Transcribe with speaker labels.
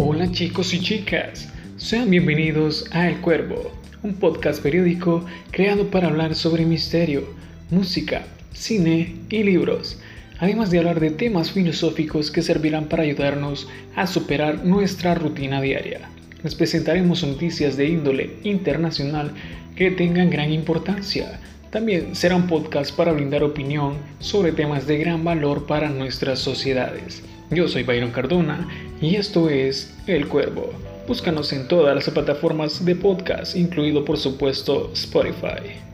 Speaker 1: Hola chicos y chicas, sean bienvenidos a El Cuervo, un podcast periódico creado para hablar sobre misterio, música, cine y libros, además de hablar de temas filosóficos que servirán para ayudarnos a superar nuestra rutina diaria. Les presentaremos noticias de índole internacional que tengan gran importancia. También será un podcast para brindar opinión sobre temas de gran valor para nuestras sociedades. Yo soy Byron Cardona y esto es El Cuervo. Búscanos en todas las plataformas de podcast, incluido por supuesto Spotify.